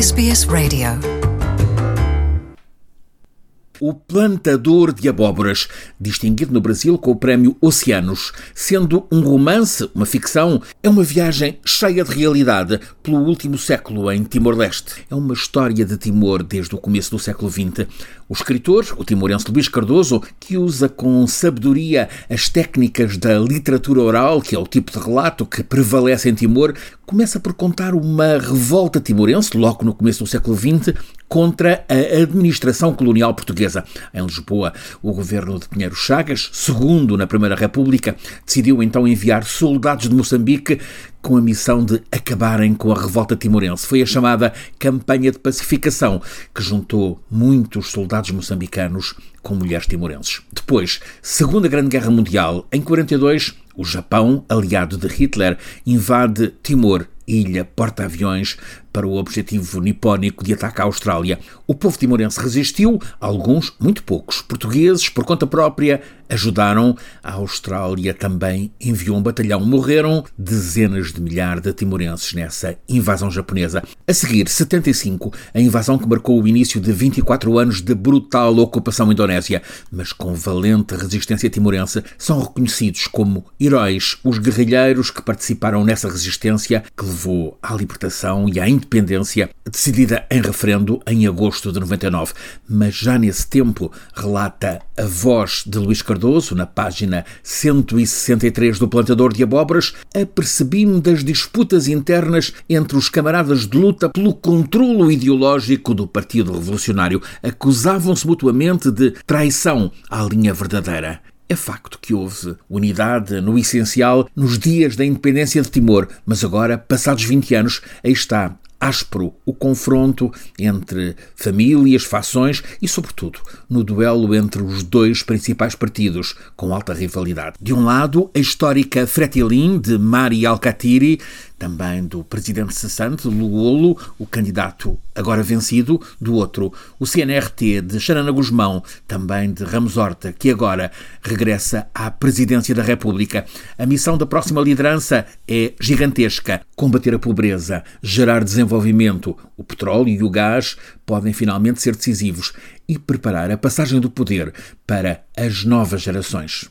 SBS Radio. O Plantador de Abóboras, distinguido no Brasil com o prémio Oceanos. Sendo um romance, uma ficção, é uma viagem cheia de realidade pelo último século em Timor-Leste. É uma história de Timor desde o começo do século XX. O escritor, o timorense Luís Cardoso, que usa com sabedoria as técnicas da literatura oral, que é o tipo de relato que prevalece em Timor, começa por contar uma revolta timorense, logo no começo do século XX, contra a administração colonial portuguesa. Em Lisboa, o governo de Pinheiro Chagas, segundo na Primeira República, decidiu então enviar soldados de Moçambique com a missão de acabarem com a revolta timorense. Foi a chamada Campanha de Pacificação, que juntou muitos soldados moçambicanos com mulheres timorenses. Depois, Segunda Grande Guerra Mundial, em 42, o Japão, aliado de Hitler, invade Timor ilha porta-aviões para o objetivo nipónico de ataque à Austrália. O povo timorense resistiu, alguns, muito poucos, portugueses, por conta própria, ajudaram. A Austrália também enviou um batalhão. Morreram dezenas de milhares de timorenses nessa invasão japonesa. A seguir, 75, a invasão que marcou o início de 24 anos de brutal ocupação indonésia, mas com valente resistência timorense, são reconhecidos como heróis os guerrilheiros que participaram nessa resistência que levou à libertação e à independência, decidida em referendo em agosto de 99. Mas já nesse tempo, relata a voz de Luís Cardoso, na página 163 do Plantador de Abóboras, apercebi-me das disputas internas entre os camaradas de luta pelo controlo ideológico do Partido Revolucionário. Acusavam-se mutuamente de traição à linha verdadeira. É facto que houve unidade no essencial nos dias da independência de Timor, mas agora, passados 20 anos, aí está áspero o confronto entre famílias, fações e, sobretudo, no duelo entre os dois principais partidos, com alta rivalidade. De um lado, a histórica Fretilin de Mari Alcatiri, também do presidente cessante, Luolo, o candidato agora vencido, do outro, o CNRT de Xanana Guzmão, também de Ramos Horta, que agora regressa à presidência da República. A missão da próxima liderança é gigantesca: combater a pobreza, gerar desenvolvimento. O petróleo e o gás podem finalmente ser decisivos e preparar a passagem do poder para as novas gerações.